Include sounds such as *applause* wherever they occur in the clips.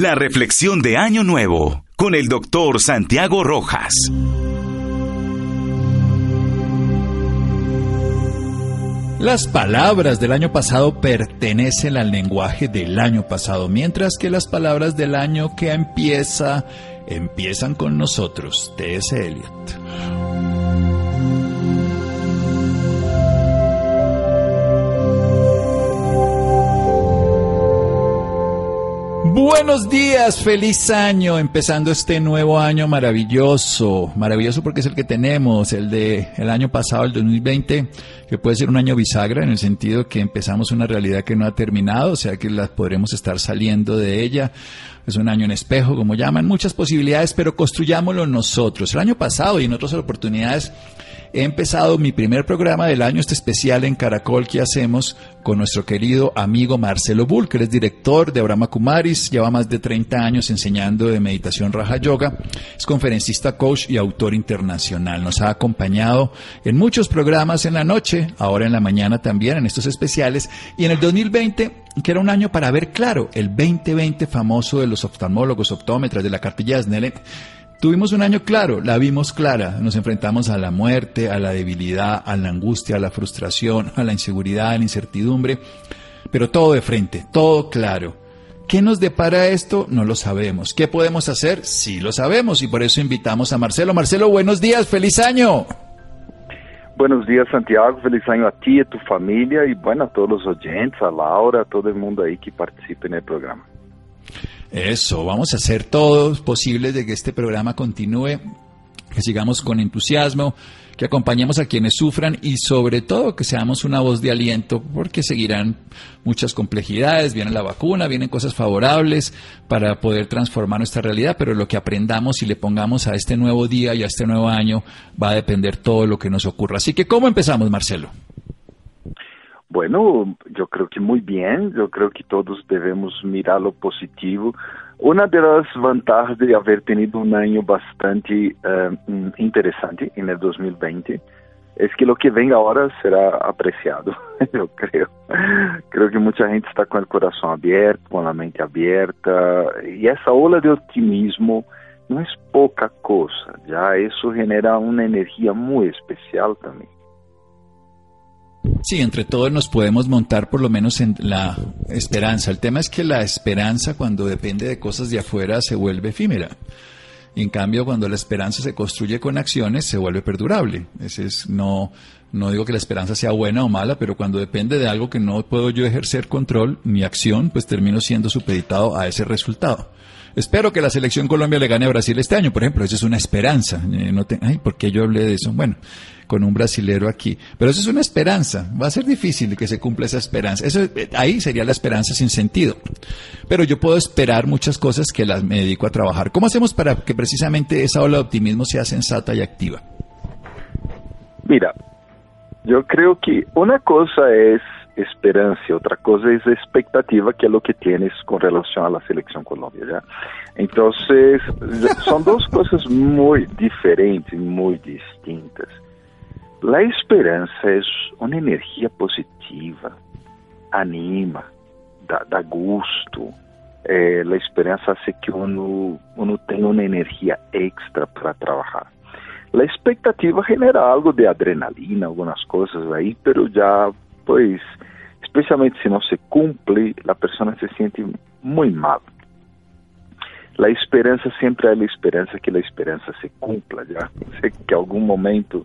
La reflexión de Año Nuevo con el doctor Santiago Rojas. Las palabras del año pasado pertenecen al lenguaje del año pasado, mientras que las palabras del año que empieza empiezan con nosotros. T.S. Eliot. Buenos días, feliz año, empezando este nuevo año maravilloso, maravilloso porque es el que tenemos, el de el año pasado, el 2020, que puede ser un año bisagra en el sentido que empezamos una realidad que no ha terminado, o sea que las podremos estar saliendo de ella. Es un año en espejo, como llaman, muchas posibilidades, pero construyámoslo nosotros. El año pasado y en otras oportunidades He empezado mi primer programa del año, este especial en Caracol que hacemos con nuestro querido amigo Marcelo Bull, que es director de Abraham Kumaris, lleva más de 30 años enseñando de meditación Raja Yoga, es conferencista, coach y autor internacional. Nos ha acompañado en muchos programas en la noche, ahora en la mañana también, en estos especiales, y en el 2020 que era un año para ver claro, el 2020 famoso de los oftalmólogos, optómetras, de la cartilla de Tuvimos un año claro, la vimos clara, nos enfrentamos a la muerte, a la debilidad, a la angustia, a la frustración, a la inseguridad, a la incertidumbre, pero todo de frente, todo claro. ¿Qué nos depara esto? No lo sabemos. ¿Qué podemos hacer? Sí lo sabemos y por eso invitamos a Marcelo. Marcelo, buenos días, feliz año. Buenos días, Santiago. Feliz año a ti, a tu familia y bueno, a todos los oyentes, a Laura, a todo el mundo ahí que participe en el programa. Eso, vamos a hacer todo posible de que este programa continúe, que sigamos con entusiasmo, que acompañemos a quienes sufran y sobre todo que seamos una voz de aliento, porque seguirán muchas complejidades, viene la vacuna, vienen cosas favorables para poder transformar nuestra realidad, pero lo que aprendamos y le pongamos a este nuevo día y a este nuevo año va a depender todo lo que nos ocurra. Así que, ¿cómo empezamos, Marcelo? Bueno, yo creo que muy bien, yo creo que todos debemos mirar lo positivo. Una de las ventajas de haber tenido un año bastante uh, interesante en el 2020 es que lo que venga ahora será apreciado, *laughs* yo creo. Creo que mucha gente está con el corazón abierto, con la mente abierta, y esa ola de optimismo no es poca cosa, ya eso genera una energía muy especial también. Sí, entre todos nos podemos montar por lo menos en la esperanza. El tema es que la esperanza cuando depende de cosas de afuera se vuelve efímera. Y en cambio, cuando la esperanza se construye con acciones, se vuelve perdurable. Ese es, no, no digo que la esperanza sea buena o mala, pero cuando depende de algo que no puedo yo ejercer control, mi acción, pues termino siendo supeditado a ese resultado. Espero que la selección Colombia le gane a Brasil este año, por ejemplo. Eso es una esperanza. Eh, no ay, ¿por qué yo hablé de eso? Bueno, con un brasilero aquí. Pero eso es una esperanza. Va a ser difícil que se cumpla esa esperanza. Eso, eh, ahí sería la esperanza sin sentido. Pero yo puedo esperar muchas cosas que las me dedico a trabajar. ¿Cómo hacemos para que precisamente esa ola de optimismo sea sensata y activa? Mira, yo creo que una cosa es esperança, outra coisa é expectativa, que é o que tienes com relação à seleção Colômbia, ¿ya? Então, *laughs* são duas coisas muito diferentes, muito distintas. A esperança é uma energia positiva, anima, dá, dá gosto. É, a esperança faz que uno, tenha uma energia extra para trabalhar. A expectativa genera algo de adrenalina, algumas coisas aí, pero já, pois, especialmente se não se cumpre, a pessoa se sente muito mal. A esperança sempre é a esperança que a esperança se cumpla, já que algum momento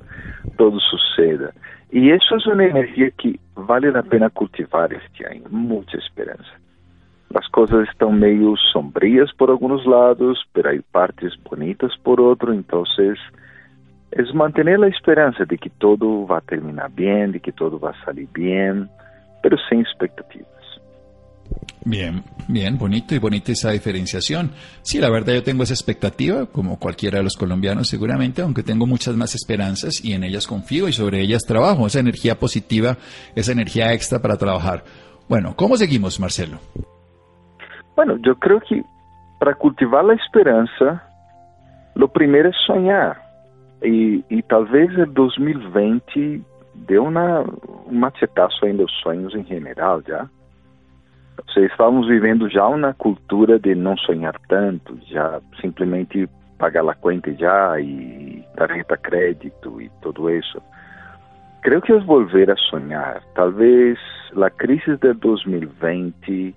todo suceda. E isso é uma energia que vale a pena cultivar este ano, muita esperança. As coisas estão meio sombrias por alguns lados, mas há partes bonitas por outro, então é manter a esperança de que todo vai terminar bem, de que todo vai sair bem pero sin expectativas. Bien, bien, bonito y bonita esa diferenciación. Sí, la verdad yo tengo esa expectativa, como cualquiera de los colombianos seguramente, aunque tengo muchas más esperanzas y en ellas confío y sobre ellas trabajo, esa energía positiva, esa energía extra para trabajar. Bueno, ¿cómo seguimos, Marcelo? Bueno, yo creo que para cultivar la esperanza, lo primero es soñar. Y, tal vez el 2020 deu uma, um machetaço aí nos sonhos em general já. Seja, estávamos vivendo já uma cultura de não sonhar tanto, já simplesmente pagar a conta já e tarjeta crédito e tudo isso. Creio que é volver a sonhar. Talvez a crise de 2020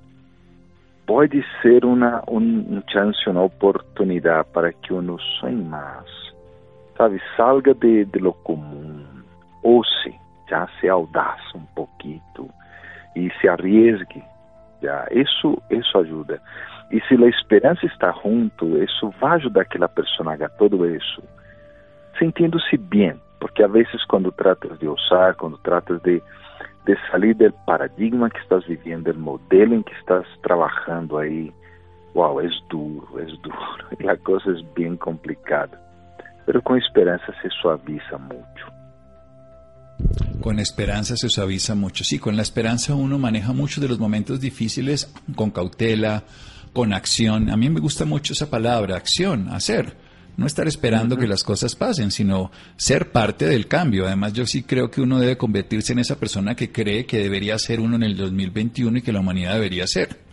pode ser uma um chance, uma oportunidade para que uno sonhe mais. Sabe, salga de, de lo comum, ouse, já se audaz um pouquinho e se arriesgue. Isso, isso ajuda. E se a esperança está junto, isso vai ajudar aquela pessoa a todo isso, sentindo-se bem, porque a vezes quando tratas de ousar, quando tratas de, de sair do paradigma que estás vivendo, do modelo em que estás trabalhando aí, uau, é duro, é duro, *laughs* e a coisa é bem complicada. Mas com esperança se suaviza muito. Con esperanza se suaviza mucho. Sí, con la esperanza uno maneja muchos de los momentos difíciles con cautela, con acción. A mí me gusta mucho esa palabra, acción, hacer. No estar esperando que las cosas pasen, sino ser parte del cambio. Además, yo sí creo que uno debe convertirse en esa persona que cree que debería ser uno en el 2021 y que la humanidad debería ser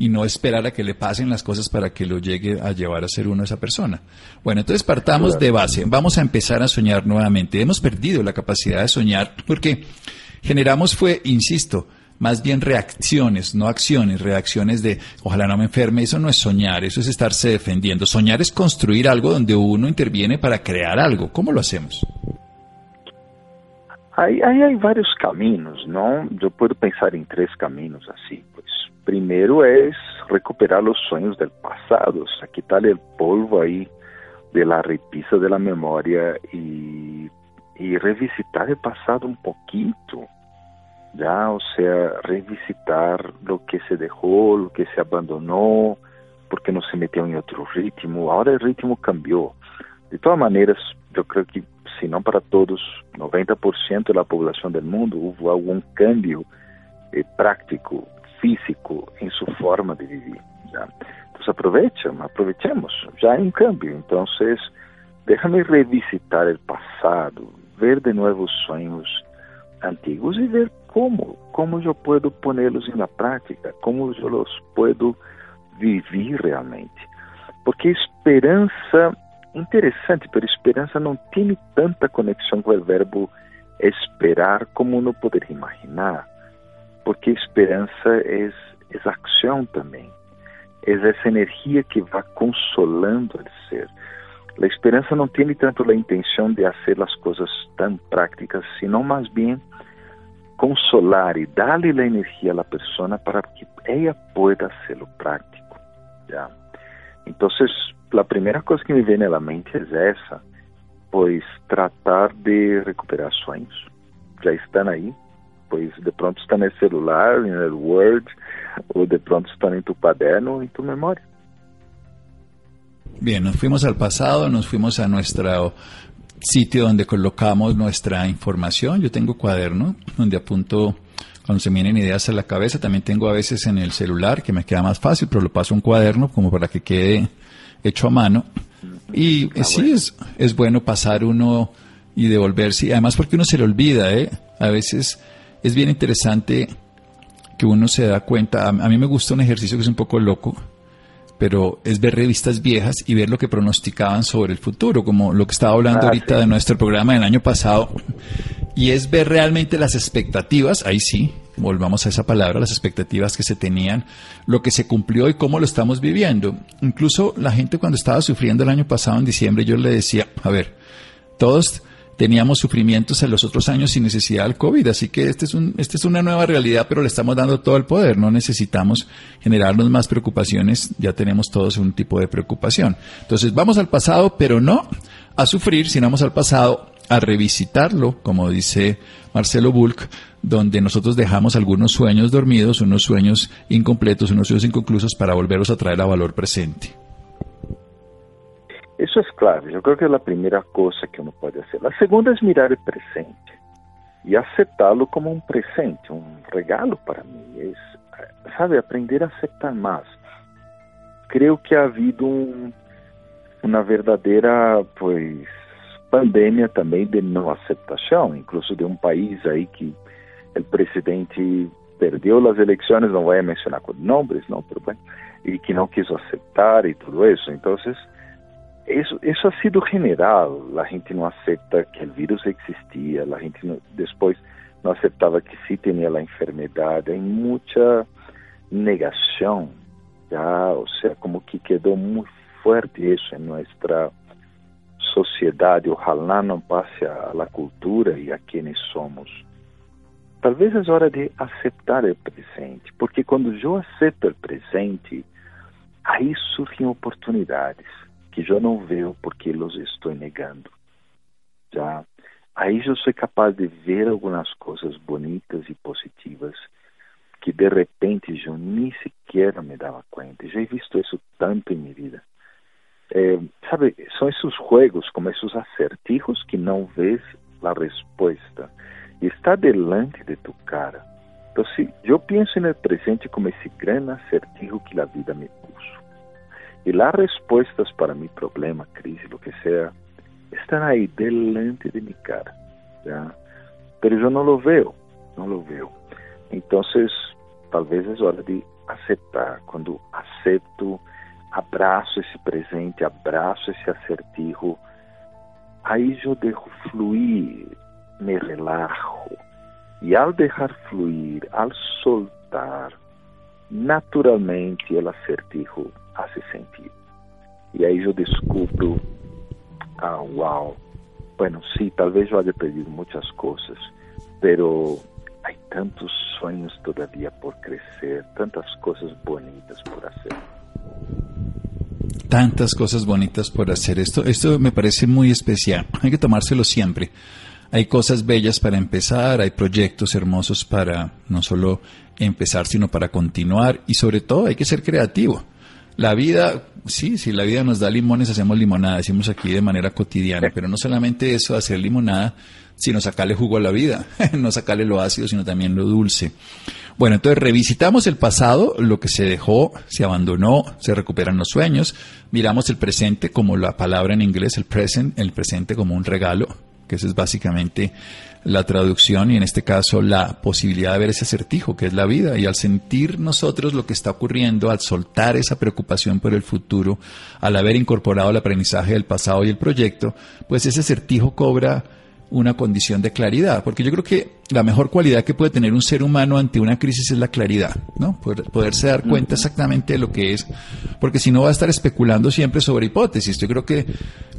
y no esperar a que le pasen las cosas para que lo llegue a llevar a ser uno esa persona. Bueno, entonces partamos de base. Vamos a empezar a soñar nuevamente. Hemos perdido la capacidad de soñar porque generamos fue, insisto, más bien reacciones, no acciones, reacciones de ojalá no me enferme, eso no es soñar, eso es estarse defendiendo. Soñar es construir algo donde uno interviene para crear algo. ¿Cómo lo hacemos? Aí, aí há vários caminhos, não? Eu posso pensar em três caminhos assim. Pues. Primero es recuperar los sueños del pasado, o sea, quitar el polvo ahí de la repisa de la memoria y, y revisitar el pasado un poquito, ya, o sea, revisitar lo que se dejó, lo que se abandonó, porque no se metió en otro ritmo, ahora el ritmo cambió. De todas maneras, yo creo que, si no para todos, 90% de la población del mundo hubo algún cambio eh, práctico. Físico em sua forma de viver. Já. Então, aproveitem, aproveitemos, já é um câmbio. Então, déjame revisitar o passado, ver de novo os sonhos antigos e ver como, como eu posso pô-los na prática, como eu os posso viver realmente. Porque esperança interessante, pero esperança não tem tanta conexão com o verbo esperar como uno poderia imaginar, porque esperança é, é também, é essa energia que vai consolando o ser. A esperança não tem tanto a intenção de fazer as coisas tão práticas, sino mais bem consolar e dar-lhe a energia à pessoa para que ela possa ser prático. Já. Então, a primeira coisa que me vem na mente é essa, pois tratar de recuperar sonhos. Já estão aí, pois de pronto estão no celular, no Word, ou de pronto estão em tu caderno, em tu memória. Bien, nos fuimos al pasado, nos fuimos a nuestro sitio donde colocamos nuestra información. Yo tengo cuaderno donde apunto cuando se me vienen ideas a la cabeza. También tengo a veces en el celular, que me queda más fácil, pero lo paso a un cuaderno como para que quede hecho a mano. Y ah, sí, es, es bueno pasar uno y devolverse. Además porque uno se le olvida, ¿eh? A veces es bien interesante que uno se da cuenta. A, mí me gusta un ejercicio que es un poco loco, pero es ver revistas viejas y ver lo que pronosticaban sobre el futuro, como lo que estaba hablando ah, ahorita de nuestro programa del año pasado. Y es ver realmente las expectativas, ahí sí, volvamos a esa palabra, las expectativas que se tenían, lo que se cumplió y cómo lo estamos viviendo. Incluso la gente cuando estaba sufriendo el año pasado en diciembre, yo le decía, a ver, todos teníamos sufrimientos en los otros años sin necesidad del COVID, así que este es un, esta es una nueva realidad, pero le estamos dando todo el poder, no necesitamos generarnos más preocupaciones, ya tenemos todos un tipo de preocupación. Entonces vamos al pasado, pero no a sufrir, sino vamos al pasado a revisitarlo, como dice Marcelo Bulk, donde nosotros dejamos algunos sueños dormidos, unos sueños incompletos, unos sueños inconclusos para volverlos a traer a valor presente. Eso es clave, yo creo que es la primera cosa que uno puede hacer. La segunda es mirar el presente y aceptarlo como un presente, un regalo para mí. Es, sabe, aprender a aceptar más. Creo que ha habido un, una verdadera, pandemia também de não aceitação, incluso de um país aí que o presidente perdió las elecciones, no voy a mencionar con nombres, ¿no? Pero bueno, y que no quiso aceptar y todo eso. Entonces, eso, eso ha sido general. La gente no acepta que el virus existía, la gente no, después no aceptaba que sí tenía la enfermedad. Hay mucha negación, ya, o sea, como que quedó muy fuerte eso en nuestra sociedad. Ojalá no pase a la cultura y a quienes somos. Talvez é hora de aceitar o presente, porque quando eu aceito o presente, aí surgem oportunidades que eu não vejo porque los estou negando. Já aí eu sou capaz de ver algumas coisas bonitas e positivas que de repente eu nem sequer me dava conta. Já he visto isso tanto em minha vida. É, sabe, são esses jogos, como esses acertijos que não vês a resposta está delante de tu cara. Então, se eu penso no presente como esse grande acertijo que a vida me puso. E as respostas para meu problema, crise, o que seja, estão aí delante de minha cara. ¿ya? Pero eu não lo veo, não lo veo. Então, talvez é hora de aceitar. Quando aceito, abraço esse presente, abraço esse acertijo, aí eu deixo fluir me relajo. E ao deixar fluir, ao soltar, naturalmente o acertijo hace sentido. E aí eu descubro, ah, wow, bueno, sí, talvez eu haya perdido muitas coisas, pero há tantos sonhos todavía por crescer, tantas coisas bonitas por hacer. Tantas cosas bonitas por hacer. Esto, esto me parece muy especial. *laughs* Hay que tomárselo siempre. Hay cosas bellas para empezar, hay proyectos hermosos para no solo empezar, sino para continuar y sobre todo hay que ser creativo. La vida, sí, si la vida nos da limones, hacemos limonada, decimos aquí de manera cotidiana, pero no solamente eso, hacer limonada, sino sacarle jugo a la vida, *laughs* no sacarle lo ácido, sino también lo dulce. Bueno, entonces revisitamos el pasado, lo que se dejó, se abandonó, se recuperan los sueños, miramos el presente como la palabra en inglés, el present, el presente como un regalo, que esa es básicamente la traducción y en este caso la posibilidad de ver ese acertijo que es la vida. Y al sentir nosotros lo que está ocurriendo, al soltar esa preocupación por el futuro, al haber incorporado el aprendizaje del pasado y el proyecto, pues ese acertijo cobra una condición de claridad, porque yo creo que la mejor cualidad que puede tener un ser humano ante una crisis es la claridad, ¿no? Poder, poderse dar cuenta exactamente de lo que es, porque si no va a estar especulando siempre sobre hipótesis. Yo creo que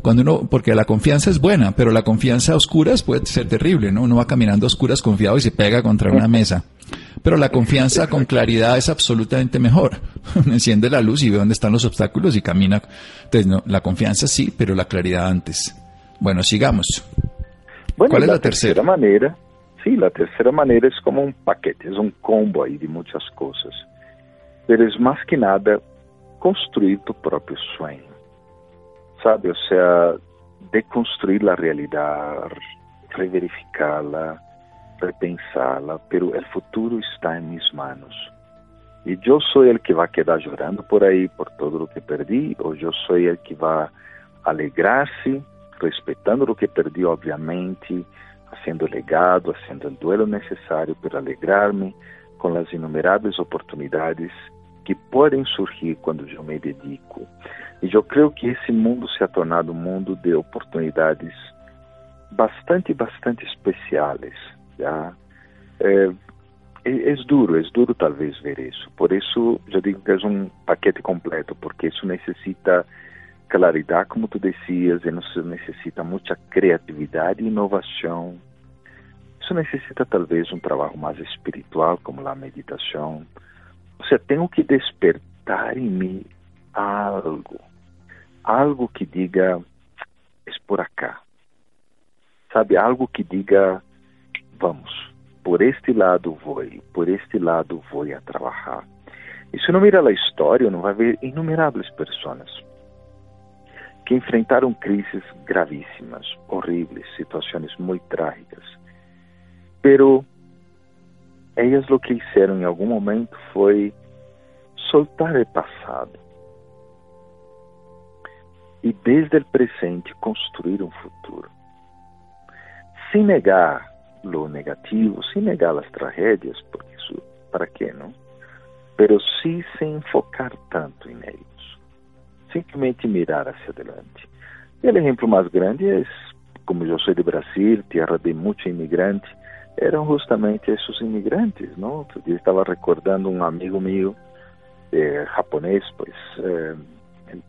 cuando uno, porque la confianza es buena, pero la confianza a oscuras puede ser terrible, ¿no? Uno va caminando a oscuras confiado y se pega contra una *laughs* mesa. Pero la confianza con claridad es absolutamente mejor. *laughs* Enciende la luz y ve dónde están los obstáculos y camina. Entonces, no, la confianza sí, pero la claridad antes. Bueno, sigamos. Bueno, ¿Cuál es la, la tercera? tercera manera? Sí, la tercera manera es como un paquete, es un combo ahí de muchas cosas. Pero es más que nada construir tu propio sueño. ¿Sabe? O sea, deconstruir la realidad, reverificarla, repensarla, pero el futuro está en mis manos. Y yo soy el que va a quedar llorando por ahí por todo lo que perdí, o yo soy el que va a alegrarse respeitando o que perdi, obviamente, fazendo legado, fazendo o duelo necessário para alegrar-me com as inumeráveis oportunidades que podem surgir quando eu me dedico. E eu creio que esse mundo se ha tornado um mundo de oportunidades bastante, bastante especiais. Já? É, é, é duro, é duro talvez ver isso. Por isso, eu digo que é um paquete completo, porque isso necessita claridade, como tu dizias, isso necessita muita criatividade e inovação. Isso necessita talvez um trabalho mais espiritual, como a meditação. Ou seja, tenho que despertar em mim algo, algo que diga, é por acá. Sabe, algo que diga, vamos, por este lado vou, por este lado vou a trabalhar. E se não mira a história, não vai ver inumeráveis pessoas que enfrentaram crises gravíssimas, horríveis, situações muito trágicas. Pero elas o que fizeram em algum momento foi soltar o passado e desde o presente construir um futuro. Sem negar lo negativo, sem negar as tragédias, porque isso para quê, não? Pero sim sem focar tanto em eles. Simplesmente mirar hacia adelante. E o exemplo mais grande é, como eu sou de Brasil, terra de muitos imigrantes, eram justamente esses imigrantes, não? Estava recordando um amigo meu, eh, japonês, pois, eh,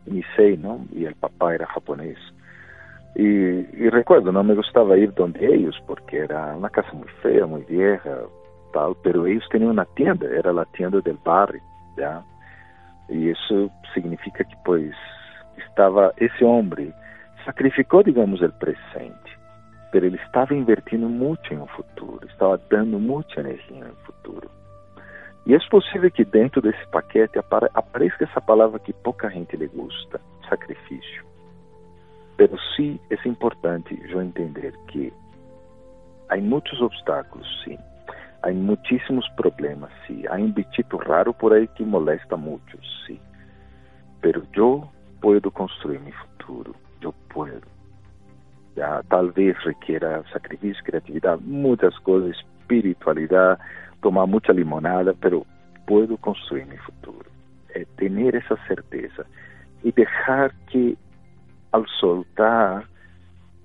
Nisei, não? E o papai era japonês. E, e, recuerdo, não me gostava ir donde eles, porque era uma casa muito feia, muito vieja, tal, pero eles tinham uma tienda, era a tienda del barrio, já. E isso significa que, pois, estava esse homem sacrificou, digamos, o presente, pero ele estava invertindo muito em um futuro, estava dando muita energia no futuro. E é possível que dentro desse paquete apareça essa palavra que pouca gente lhe gusta, sacrifício. Pero sim é importante eu entender que há muitos obstáculos, sim. Há muitíssimos problemas, sim. Há um bichito raro por aí que molesta muito, sim. Pero eu posso construir meu futuro. Eu posso. Já, talvez requiera sacrifício, criatividade, muitas coisas, espiritualidade, tomar muita limonada, pero posso construir meu futuro. É ter essa certeza e deixar que al soltar,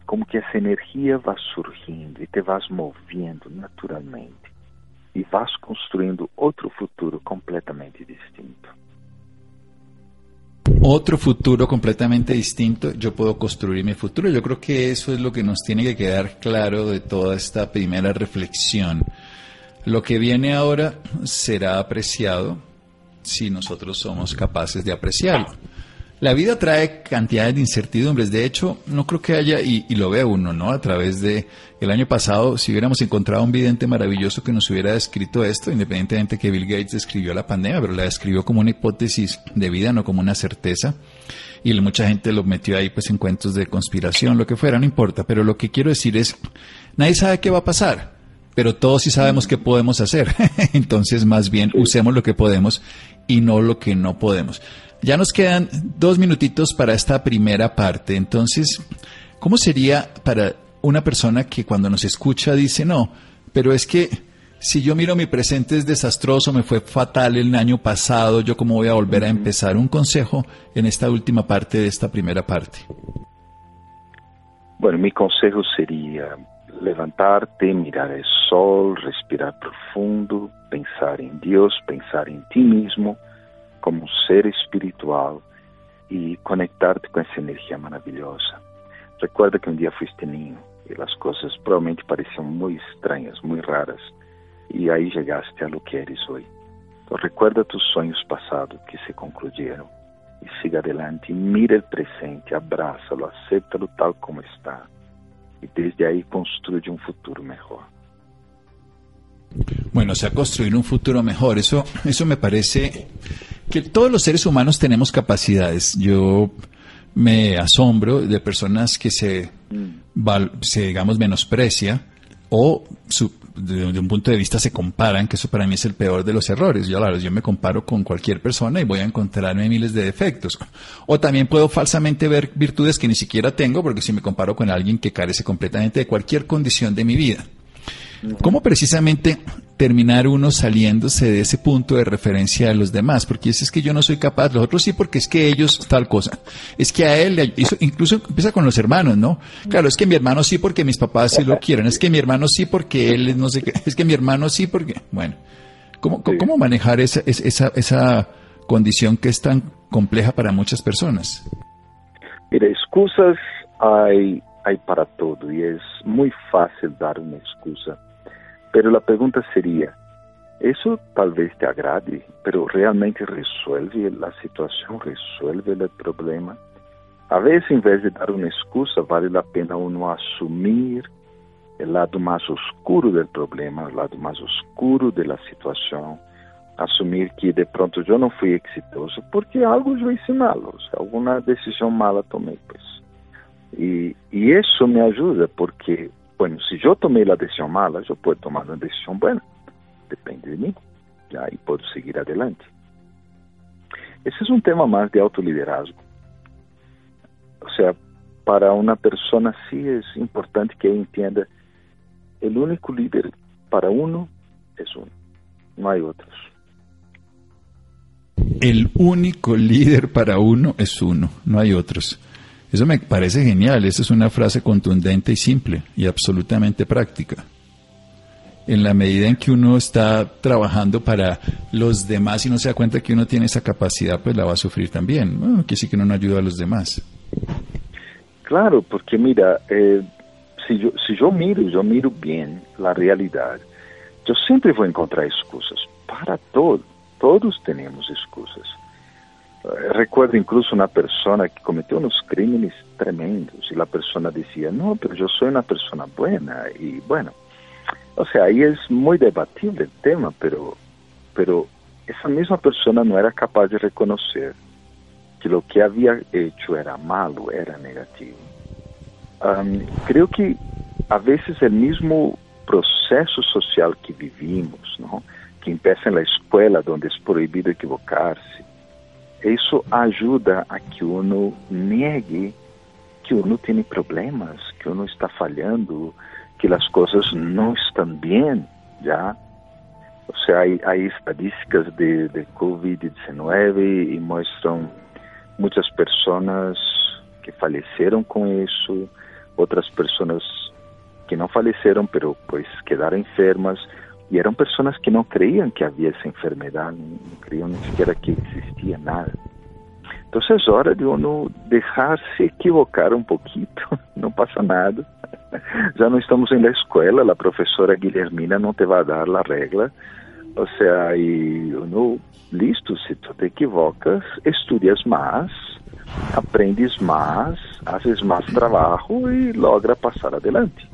como que essa energia vai surgindo e te vas movendo naturalmente e vas construindo outro futuro completamente distinto. Otro futuro completamente distinto, yo puedo construir mi futuro. Yo creo que eso es lo que nos tiene que quedar claro de toda esta primera reflexión. Lo que viene ahora será apreciado si nosotros somos capaces de apreciarlo. La vida trae cantidades de incertidumbres. De hecho, no creo que haya, y, lo ve uno, ¿no? A través de el año pasado, si hubiéramos encontrado un vidente maravilloso que nos hubiera descrito esto, independientemente que Bill Gates describió la pandemia, pero la describió como una hipótesis de vida, no como una certeza. Y mucha gente lo metió ahí, pues, en cuentos de conspiración, lo que fuera, no importa. Pero lo que quiero decir es, nadie sabe qué va a pasar pero todos sí sabemos qué podemos hacer. *laughs* Entonces, más bien, usemos lo que podemos y no lo que no podemos. Ya nos quedan dos minutitos para esta primera parte. Entonces, ¿cómo sería para una persona que cuando nos escucha dice, no, pero es que si yo miro mi presente es desastroso, me fue fatal el año pasado, yo cómo voy a volver a empezar? Un consejo en esta última parte de esta primera parte. Bueno, mi consejo sería levantarte, mirar el sol, respirar profundo, pensar en Dios, pensar en ti mismo como um ser espiritual e conectar-te com essa energia maravilhosa. Recuerda que um dia fuiste niño e as coisas provavelmente pareciam muito estranhas, muito raras, e aí chegaste a lo que eres hoje. Então recuerda tus sonhos passados que se concluíram e siga adelante, mira o presente, abraça-lo, aceita-lo tal como está e desde aí construye um futuro melhor. Bueno, o sea, construir un futuro mejor. Eso, eso me parece que todos los seres humanos tenemos capacidades. Yo me asombro de personas que se, se digamos, menosprecia o de, un punto de vista se comparan, que eso para mí es el peor de los errores. Yo, claro, yo me comparo con cualquier persona y voy a encontrarme miles de defectos. O también puedo falsamente ver virtudes que ni siquiera tengo, porque si me comparo con alguien que carece completamente de cualquier condición de mi vida. ¿Cómo precisamente terminar uno saliéndose de ese punto de referencia de los demás? Porque es, es que yo no soy capaz, los otros sí, porque es que ellos tal cosa. Es que a él, incluso empieza con los hermanos, ¿no? Claro, es que mi hermano sí porque mis papás sí lo quieren, es que mi hermano sí porque él no sé qué, es que mi hermano sí porque, bueno, ¿cómo, cómo manejar esa, esa, esa condición que es tan compleja para muchas personas? Mira, excusas hay, hay para todo y es muy fácil dar una excusa Pero a pergunta seria: isso talvez te agrade, pero realmente resolve a situação, resolve o problema? A vezes, em vez de dar uma excusa, vale a pena uno assumir o lado mais oscuro do problema, o lado mais oscuro da situação, assumir que de pronto eu não fui exitoso porque algo eu hice malo, alguma decisão mala tomei, pues. E, e isso me ajuda porque Bueno, si yo tomé la decisión mala, yo puedo tomar una decisión buena. Depende de mí. Ya, y puedo seguir adelante. Ese es un tema más de autoliderazgo. O sea, para una persona sí es importante que entienda el único líder para uno es uno. no hay otros. El único líder para uno es uno, no hay otros. Eso me parece genial, esa es una frase contundente y simple y absolutamente práctica. En la medida en que uno está trabajando para los demás y no se da cuenta que uno tiene esa capacidad, pues la va a sufrir también. Que sí que no ayuda a los demás. Claro, porque mira, eh, si, yo, si yo miro, yo miro bien la realidad, yo siempre voy a encontrar excusas para todo. Todos tenemos excusas. Eh, recuerdo incluso una persona que cometió unos crímenes tremendos y la persona decía, no, pero yo soy una persona buena y bueno, o sea, ahí es muy debatible el tema, pero, pero esa misma persona no era capaz de reconocer que lo que había hecho era malo, era negativo. creo que a veces el mismo proceso social que vivimos, ¿no? que empieza en la escuela, donde es prohibido equivocarse, eso ajuda a que uno niegue que uno tem problemas, que uno está falhando, que as coisas não estão bem, já. Ou seja, há, estadísticas de, de Covid-19 e mostram muitas pessoas que faleceram com isso, outras pessoas que não faleceram, pero pues quedaram enfermas, e eram pessoas que não creiam que havia essa enfermidade, não creiam nem sequer que existia nada. Então é hora de uno deixar-se equivocar um pouquinho, *laughs* não passa nada. Já não estamos na escola, a professora Guilhermina não te vai dar a regra. Ou seja, e uno, listo, se tu te equivocas, estudias mais, aprendes mais, haces mais trabalho e logra passar adelante.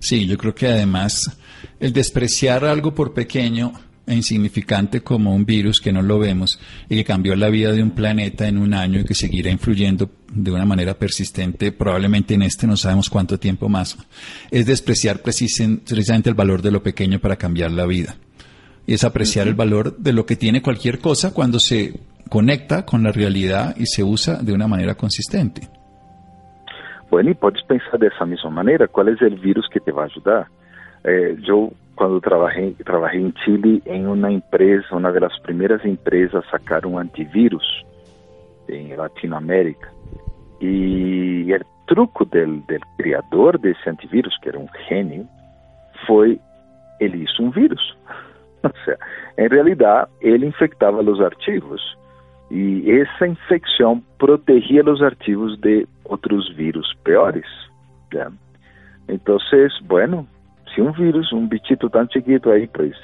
Sí, yo creo que además el despreciar algo por pequeño e insignificante como un virus que no lo vemos y que cambió la vida de un planeta en un año y que seguirá influyendo de una manera persistente, probablemente en este no sabemos cuánto tiempo más, es despreciar precisamente el valor de lo pequeño para cambiar la vida. Y es apreciar el valor de lo que tiene cualquier cosa cuando se conecta con la realidad y se usa de una manera consistente. Bueno, y pensar de esa misma manera, ¿cuál es el virus que te va a ayudar? Eh, yo cuando trabajé, Chile en una empresa, una de las primeras empresas a sacar un antivirus en Latinoamérica. Y el truco del, del creador de ese antivirus, que era un genio, fue, él hizo un virus. *laughs* o sea, en realidad él infectaba los archivos y esa infección protegía los archivos de otros virus peores. ¿ya? Entonces, bueno, si un virus, un bichito tan chiquito ahí, pues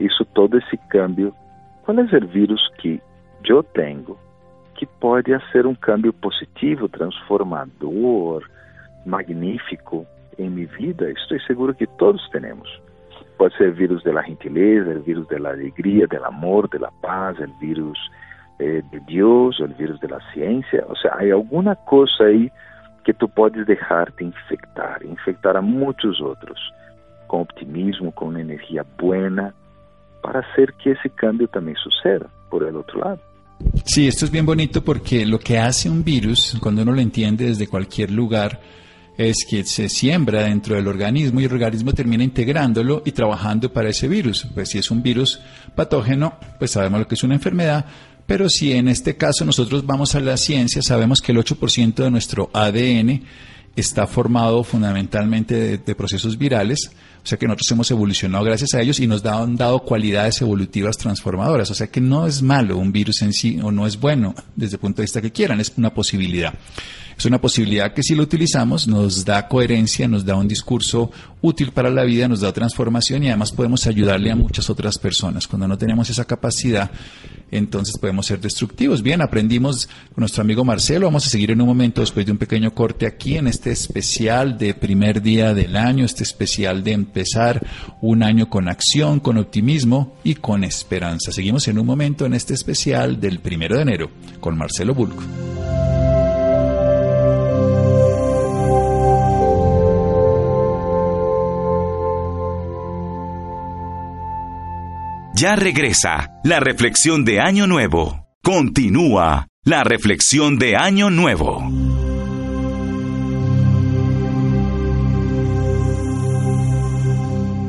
hizo todo ese cambio, ¿cuál es el virus que yo tengo que puede hacer un cambio positivo, transformador, magnífico en mi vida? Estoy seguro que todos tenemos. Puede ser de la gentileza, el virus de la alegría, del amor, de la paz, el virus eh, de Dios, el virus de la ciencia. O sea, hay alguna cosa ahí que tú puedes dejarte infectar, infectar a muchos otros, con optimismo, con una energía buena, para hacer que ese cambio también suceda por el otro lado. Sí, esto es bien bonito porque lo que hace un virus, cuando uno lo entiende desde cualquier lugar, es que se siembra dentro del organismo y el organismo termina integrándolo y trabajando para ese virus. Pues si es un virus patógeno, pues sabemos lo que es una enfermedad, pero si en este caso nosotros vamos a la ciencia, sabemos que el 8% de nuestro ADN está formado fundamentalmente de, procesos virales, o sea que nosotros hemos evolucionado gracias a ellos y nos han dado cualidades evolutivas transformadoras, o sea que no es malo un virus en sí o no es bueno desde el punto de vista que quieran, es una posibilidad. Es una posibilidad que si lo utilizamos nos da coherencia, nos da un discurso útil para la vida, nos da transformación y además podemos ayudarle a muchas otras personas. Cuando no tenemos esa capacidad, entonces podemos ser destructivos. Bien, aprendimos con nuestro amigo Marcelo. Vamos a seguir en un momento después de un pequeño corte aquí en este especial de primer día del año, este especial de empezar un año con acción, con optimismo y con esperanza. Seguimos en un momento en este especial del primero de enero con Marcelo Bulco. Ya regresa la reflexión de Año Nuevo. Continúa la reflexión de Año Nuevo.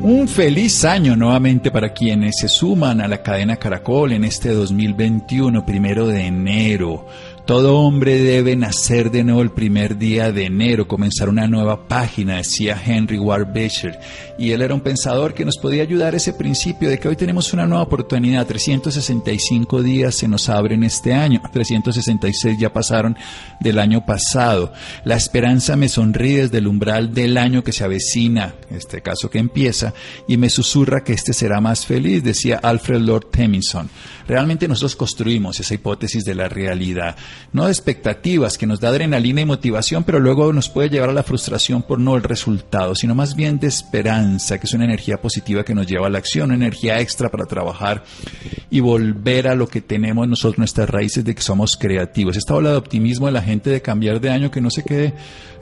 Un feliz año nuevamente para quienes se suman a la cadena Caracol en este 2021, primero de enero. Todo hombre debe nacer de nuevo el primer día de enero, comenzar una nueva página, decía Henry Ward Beecher. Y él era un pensador que nos podía ayudar ese principio de que hoy tenemos una nueva oportunidad. 365 días se nos abren este año, 366 ya pasaron del año pasado. La esperanza me sonríe desde el umbral del año que se avecina, este caso que empieza, y me susurra que este será más feliz, decía Alfred Lord Tennyson. Realmente nosotros construimos esa hipótesis de la realidad no de expectativas, que nos da adrenalina y motivación, pero luego nos puede llevar a la frustración por no el resultado, sino más bien de esperanza, que es una energía positiva que nos lleva a la acción, una energía extra para trabajar y volver a lo que tenemos nosotros, nuestras raíces de que somos creativos. Esta ola de optimismo de la gente de cambiar de año, que no se quede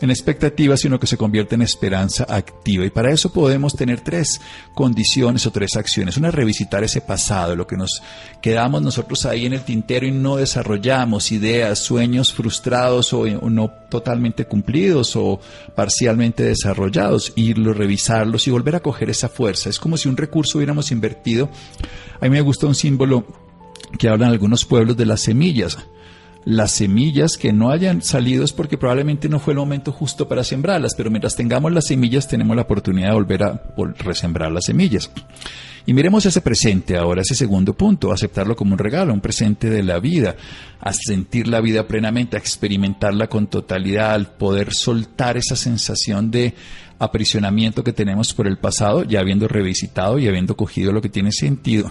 en expectativas, sino que se convierte en esperanza activa. Y para eso podemos tener tres condiciones o tres acciones. Una, revisitar ese pasado, lo que nos quedamos nosotros ahí en el tintero y no desarrollamos ideas sueños frustrados o, no totalmente cumplidos o parcialmente desarrollados, irlos, revisarlos y volver a coger esa fuerza. Es como si un recurso hubiéramos invertido. A mí me gusta un símbolo que hablan algunos pueblos de las semillas las semillas que no hayan salido es porque probablemente no fue el momento justo para sembrarlas, pero mientras tengamos las semillas tenemos la oportunidad de volver a resembrar las semillas. Y miremos ese presente ahora, ese segundo punto, aceptarlo como un regalo, un presente de la vida, a sentir la vida plenamente, a experimentarla con totalidad, al poder soltar esa sensación de aprisionamiento que tenemos por el pasado, ya habiendo revisitado y habiendo cogido lo que tiene sentido.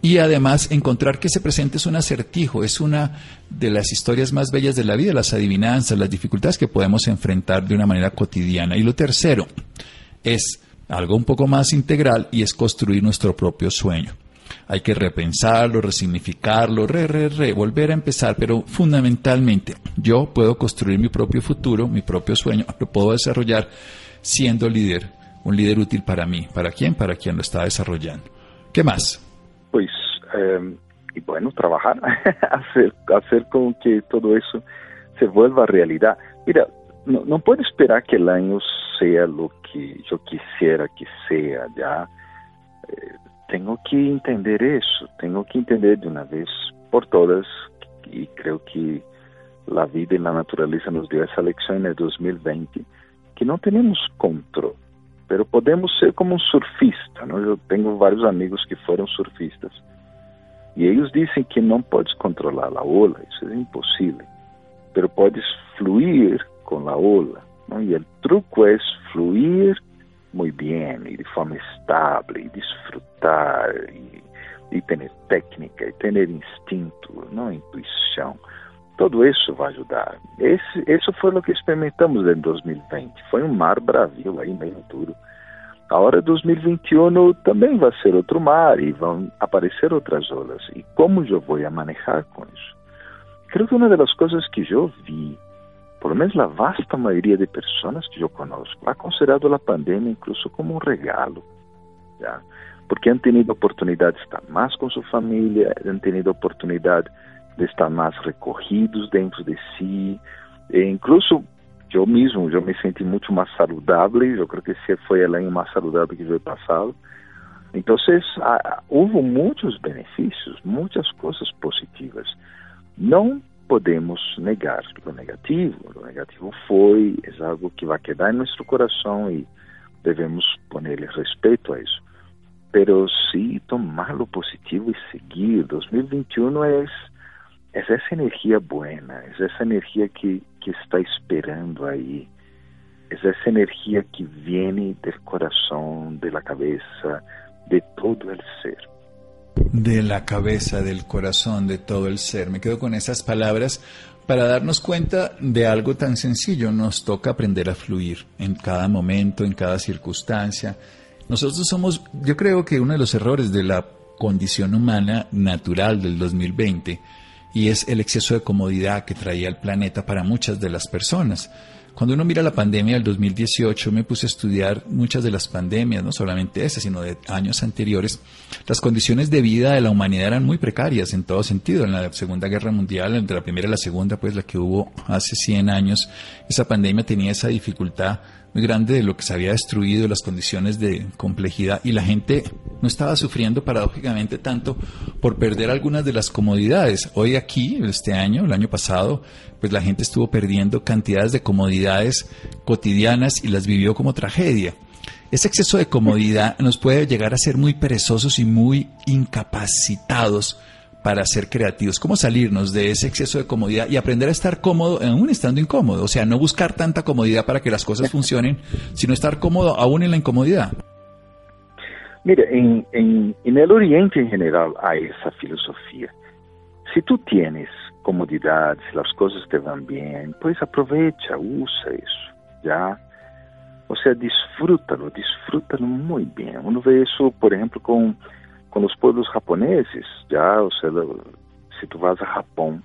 Y además encontrar que ese presente es un acertijo, es una de las historias más bellas de la vida, las adivinanzas, las dificultades que podemos enfrentar de una manera cotidiana. Y lo tercero es algo un poco más integral y es construir nuestro propio sueño. Hay que repensarlo, resignificarlo, re, re, re, volver a empezar, pero fundamentalmente yo puedo construir mi propio futuro, mi propio sueño, lo puedo desarrollar siendo líder, un líder útil para mí. ¿Para quién? Para quien lo está desarrollando. ¿Qué más? Pues, eh, y bueno, trabajar, *laughs* hacer, hacer con que todo eso se vuelva realidad. Mira, no puedo esperar que el año sea lo que yo quisiera que sea, ya. Eh, tengo que entender eso, tengo que entender de una vez por todas, y creo que la vida y la naturaleza nos dio lección en el 2020, que no tenemos control, pero podemos ser como un surfista, ¿no? Yo tengo varios amigos que fueron surfistas, y ellos dicen que no puedes controlar la ola, eso es imposible, pero puedes fluir con la ola, ¿no? Y el truco es fluir muy bien y de forma estable y disfrutar y, y tener técnica y tener instinto, ¿no? Intuição. Todo isso vai ajudar. Esse, isso foi o que experimentamos em 2020. Foi um mar bravio aí, meio duro. Agora 2021 também vai ser outro mar e vão aparecer outras olas. E como eu vou manejar com isso? Creo que uma das coisas que eu vi por lo menos la vasta mayoría de personas que yo conozco, ha considerado la pandemia incluso como un regalo, porque han tenido oportunidad de estar más con su familia, han tenido oportunidad de estar más recogidos dentro de sí, e incluso yo mismo, yo me sentí mucho más saludable, yo creo que ese fue el año más saludable que yo he pasado. Entonces, hubo muchos beneficios, muchas positivas. No podemos negar o negativo. O negativo foi, é algo que vai quedar em nosso coração e devemos ponerle respeito a isso. Pero sí tomar lo positivo e seguir. 2021 é, é essa energia buena, é essa energia que, que está esperando aí, é essa energia que vem do coração, da cabeça, de todo o ser. De la cabeza, del corazón, de todo el ser. Me quedo con esas palabras para darnos cuenta de algo tan sencillo. Nos toca aprender a fluir en cada momento, en cada circunstancia. Nosotros somos, yo creo que uno de los errores de la condición humana natural del 2020 y es el exceso de comodidad que traía el planeta para muchas de las personas. Cuando uno mira la pandemia del 2018, me puse a estudiar muchas de las pandemias, no solamente esa, sino de años anteriores. Las condiciones de vida de la humanidad eran muy precarias en todo sentido. En la Segunda Guerra Mundial, entre la primera y la segunda, pues la que hubo hace 100 años, esa pandemia tenía esa dificultad muy grande de lo que se había destruido, las condiciones de complejidad, y la gente no estaba sufriendo paradójicamente tanto por perder algunas de las comodidades. Hoy aquí, este año, el año pasado, pues la gente estuvo perdiendo cantidades de comodidades cotidianas y las vivió como tragedia. Ese exceso de comodidad nos puede llegar a ser muy perezosos y muy incapacitados para ser creativos? ¿Cómo salirnos de ese exceso de comodidad y aprender a estar cómodo aún estando incómodo? O sea, no buscar tanta comodidad para que las cosas funcionen, sino estar cómodo aún en la incomodidad. En, en el Oriente en general hay esa filosofía. Si tú tienes comodidad, si las cosas te van bien, pues aprovecha, usa eso, ¿ya? O sea, disfrútalo, disfrútalo muy bien. Uno ve eso, por ejemplo, con con los pueblos japoneses, ya, o sea, si tú vas a Japón,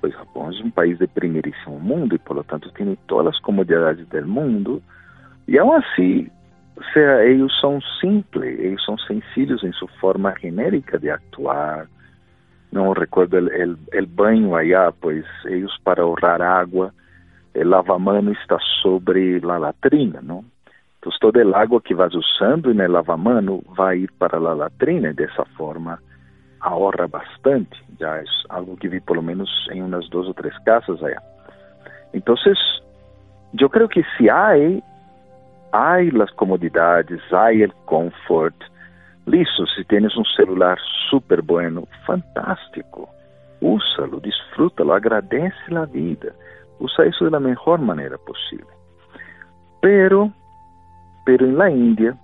pues Japón es un país de primerísimo mundo y por lo tanto tiene todas las comodidades del mundo y aún así, o sea, ellos son simples, ellos son sencillos en su forma genérica de actuar. No recuerdo el, el, el baño allá, pues ellos para ahorrar agua, el lavamano está sobre la latrina, ¿no? Entonces todo el agua que vas usando en el lavamano va a ir para la latrina y de esa forma ahorra bastante. Ya es algo que vi por lo menos en unas dos o tres casas allá. Entonces, yo creo que si hay, hay las comodidades, hay el confort, listo, si tienes un celular súper bueno, fantástico, úsalo, disfrútalo, agradece la vida, usa eso de la mejor manera posible. Pero pero en la India,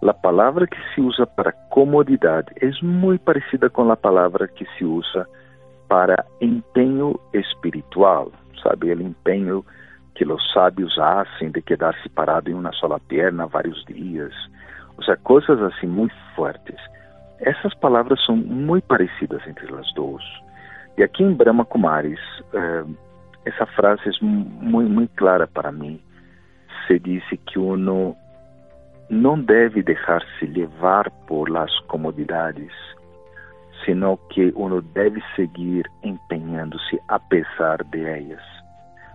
la palabra que se usa para comodidad es muy parecida con la palabra que se usa para empenho espiritual, sabe? El empenho que los sabios hacen de quedarse parado en una sola pierna varios días, o sea, cosas así muy fuertes. Essas palavras são muito parecidas entre as duas. E aqui em Brahma Kumaris, eh, essa frase é muito, muito clara para mim. Se diz que uno não deve deixar-se levar por las comodidades, sino que uno deve seguir empenhando-se a pesar de elas.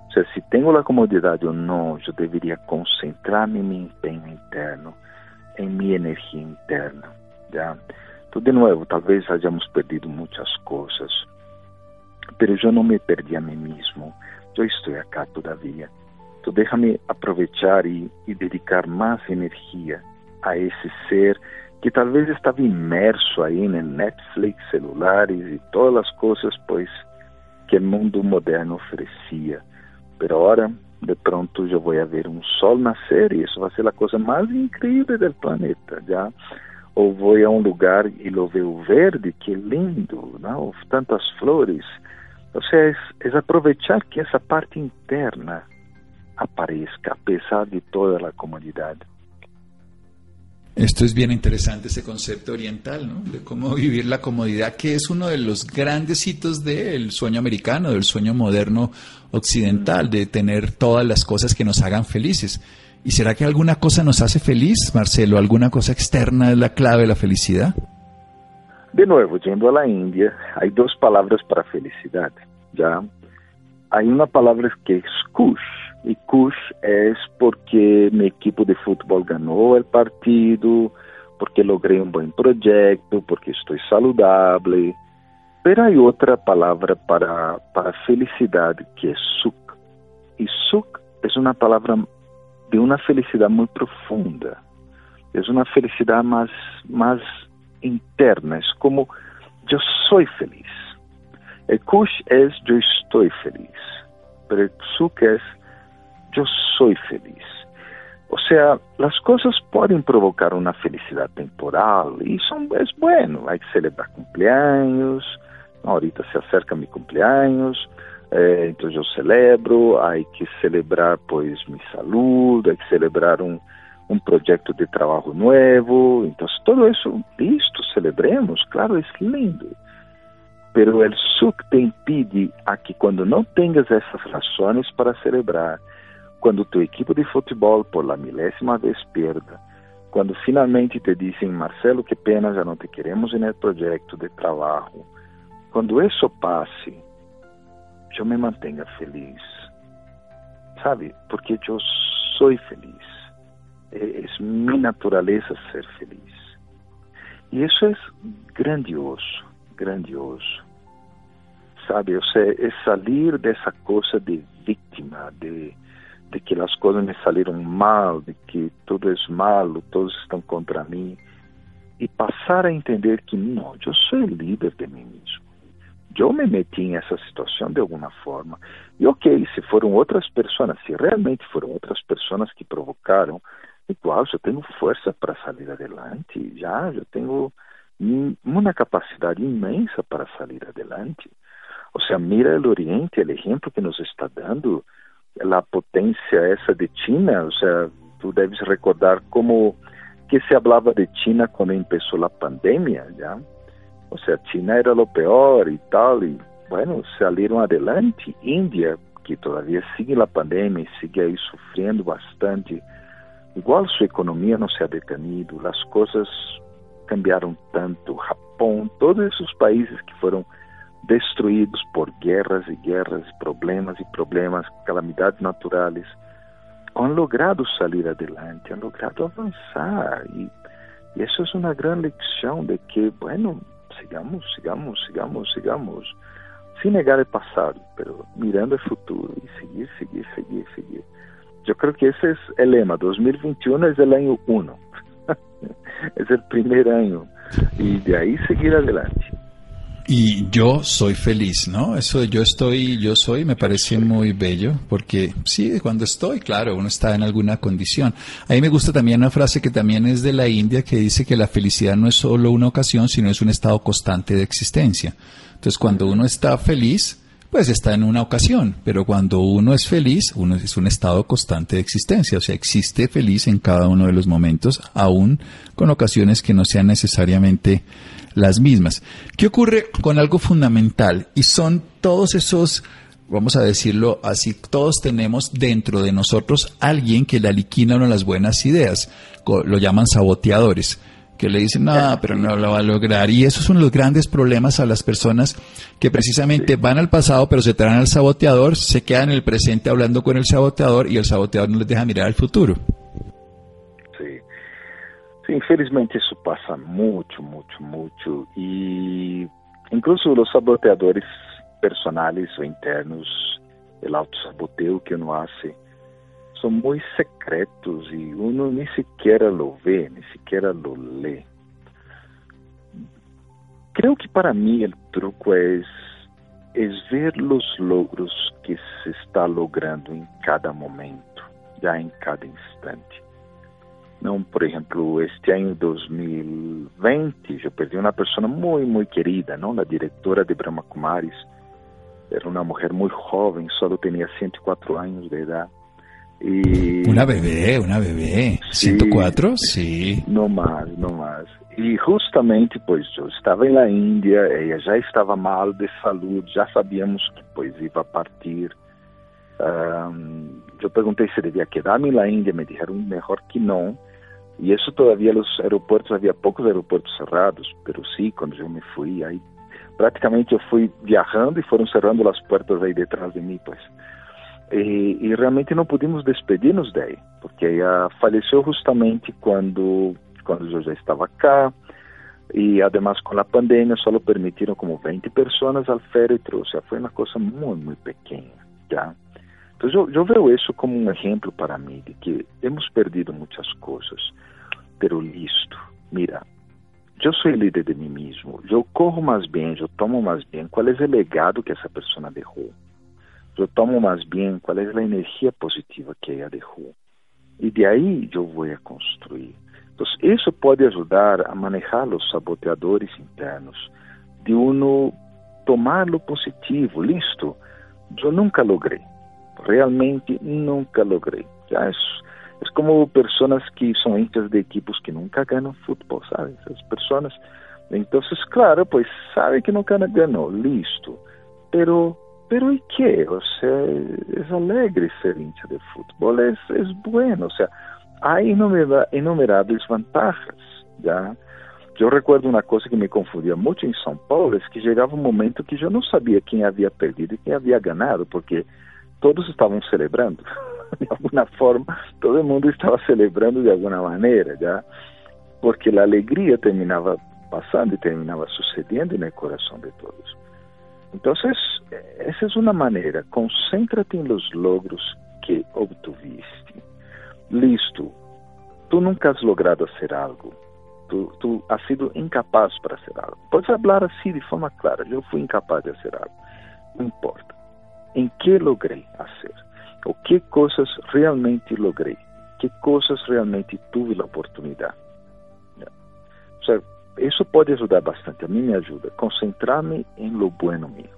O sea, se tenho a comodidade ou não, eu deveria concentrar-me em meu empenho interno, em minha energia interna. ¿ya? Então, de novo, talvez hayamos perdido muitas coisas, mas eu não me perdi a mim mesmo. Eu estou acá todavia. Então, déjame aproveitar e, e dedicar mais energia a esse ser que talvez estava imerso aí no Netflix, celulares e todas as coisas, pois, que o mundo moderno oferecia. Pero agora, de pronto, eu vou ver um sol nascer e isso vai ser a coisa mais incrível do planeta, já. Ou vou a um lugar e lo veo verde, que lindo, não? Tantas flores. Ou seja, é aproveitar que essa parte interna aparezca a pesar de toda a comodidade. Esto es bien interesante, ese concepto oriental, ¿no? De cómo vivir la comodidad, que es uno de los grandes hitos del sueño americano, del sueño moderno occidental, de tener todas las cosas que nos hagan felices. ¿Y será que alguna cosa nos hace feliz, Marcelo? ¿Alguna cosa externa es la clave de la felicidad? De nuevo, yendo a la India, hay dos palabras para felicidad, ¿ya? Hay una palabra que es kush, e Kush é porque meu equipo de futebol ganhou o partido, porque logrei um bom projeto, porque estou saudável. Mas há outra palavra para, para felicidade que é Suk. E Suk é uma palavra de uma felicidade muito profunda. É uma felicidade mais, mais interna. É como eu sou feliz. E Kush é eu estou feliz. Mas Suk é yo soy feliz. O sea, las cosas pueden provocar una felicidad temporal y son, es bueno, hay que celebrar cumpleaños, ahorita se acerca mi cumpleaños, eh, entonces yo celebro, hay que celebrar pues mi salud, hay que celebrar un, un proyecto de trabajo nuevo, entonces todo eso, listo, celebremos, claro, es lindo. Pero el SUC te impide a que cuando no tengas esas razones para celebrar, quando tu equipo de futebol por la milésima vez pierda, quando finalmente te dizem, Marcelo, que pena, já não te queremos no projeto de trabalho, quando isso passe, eu me mantenha feliz, sabe? Porque eu sou feliz. é, é minha natureza ser feliz. E isso é grandioso, grandioso. Sabe, seja, é sair dessa coisa de vítima, de, de que as coisas me saíram mal, de que tudo é malo, todos estão contra mim. E passar a entender que não, eu sou líder de mim mesmo. Eu me meti nessa situação de alguma forma. E ok, se foram outras pessoas, se realmente foram outras pessoas que provocaram, igual, eu tenho força para sair adelante, já, eu tenho uma capacidade imensa para sair adelante. Ou seja, mira o Oriente, o exemplo que nos está dando, a potência essa de China, ou seja, tu deves recordar como que se falava de China quando começou a pandemia? Ou seja, China era o pior e tal, e, bueno, saíram adelante. Índia, que todavía sigue a pandemia e sigue aí sofrendo bastante, igual sua economia não se ha detenido, as coisas cambiaram tanto. Japão, todos esses países que foram destruídos por guerras e guerras, problemas e problemas, calamidades naturais, han logrado sair adelante, han logrado avançar. E, e isso é uma grande lição de que, bueno, sigamos, sigamos, sigamos, sigamos, sem negar o passado, pero mirando o futuro e seguir, seguir, seguir, seguir. Eu creio que esse é o lema. 2021 é o ano 1. é o primeiro ano. E de aí seguir adelante. Y yo soy feliz, ¿no? Eso yo estoy, yo soy, me parece muy bello, porque sí, cuando estoy, claro, uno está en alguna condición. A mí me gusta también una frase que también es de la India que dice que la felicidad no es solo una ocasión, sino es un estado constante de existencia. Entonces, cuando uno está feliz, pues está en una ocasión, pero cuando uno es feliz, uno es un estado constante de existencia, o sea, existe feliz en cada uno de los momentos, aún con ocasiones que no sean necesariamente las mismas. ¿Qué ocurre con algo fundamental? Y son todos esos, vamos a decirlo así, todos tenemos dentro de nosotros alguien que le aliquina una las buenas ideas, lo llaman saboteadores que le dicen, no, pero no lo va a lograr. Y esos son los grandes problemas a las personas que precisamente van al pasado, pero se traen al saboteador, se quedan en el presente hablando con el saboteador y el saboteador no les deja mirar al futuro. Sim, infelizmente isso passa muito, muito, muito. E incluso os saboteadores personais ou internos, o autosaboteo que uno hace, são muito secretos e uno nem sequer lo vê, nem sequer lo lê. Creio que para mim o truco é, é ver os logros que se está logrando em cada momento, já em cada instante. Não, por exemplo, este ano 2020, eu perdi uma pessoa muito, muito querida, não? A diretora de Brahma Kumaris. Era uma mulher muito jovem, só tinha 104 anos de idade. E... Uma bebê, uma bebê. Sí, 104? Sim. Não mais, não mais. E justamente, pois, eu estava na Índia, ela já estava mal de saúde, já sabíamos que, pois, ia partir. Um, eu perguntei se devia quedar-me na Índia, me disseram melhor que não e isso todavia os aeroportos, havia poucos aeroportos cerrados, pero sim, quando eu me fui, aí praticamente eu fui viajando e foram cerrando as portas aí detrás de mim, pois. E, e realmente não pudimos despedir-nos daí, porque ela faleceu justamente quando quando eu já estava cá, e además com a pandemia só permitiram como 20 pessoas ao féretro, ou seja, foi uma coisa muito, muito pequena, já. Então eu, eu vejo isso como um exemplo para mim de que hemos perdido muitas coisas pero listo. Mira, eu sou líder de mim mesmo, eu corro mais bem, eu tomo mais bem. Qual é o legado que essa pessoa deixou? Eu tomo mais bem, qual é a energia positiva que ela deixou? E de aí eu vou a construir. Então, isso pode ajudar a manejar os saboteadores internos, de uno tomar lo positivo. Listo, eu nunca logrei, realmente nunca logrei. Já isso é como pessoas que são hinchas de equipos que nunca ganham futebol, sabe? Essas pessoas. Então, claro, pues sabe que nunca ganhou, listo. Pero, pero ¿y qué? O sea, es alegre ser hincha de fútbol, es, es bueno. O sea, hay inumerables vantagens, ¿ya? Eu recuerdo uma coisa que me confundia muito em São Paulo, é que chegava um momento que eu não sabia quem havia perdido e quem havia ganhado, porque todos estavam celebrando. *laughs* de alguna forma, todo el mundo estaba celebrando de alguna manera, ¿ya? Porque la alegría terminaba pasando y terminaba sucediendo en el corazón de todos. Entonces, esa es una manera, concéntrate en los logros que obtuviste. Listo, tú nunca has logrado hacer algo, tú, tú has sido incapaz para hacer algo. Puedes hablar así de forma clara, yo fui incapaz de hacer algo, no importa. ¿En qué logré hacer? ¿O qué cosas realmente logré? ¿Qué cosas realmente tuve la oportunidad? O sea, isso pode ajudar bastante. A mim me ajuda. Concentrar-me em lo bueno mío.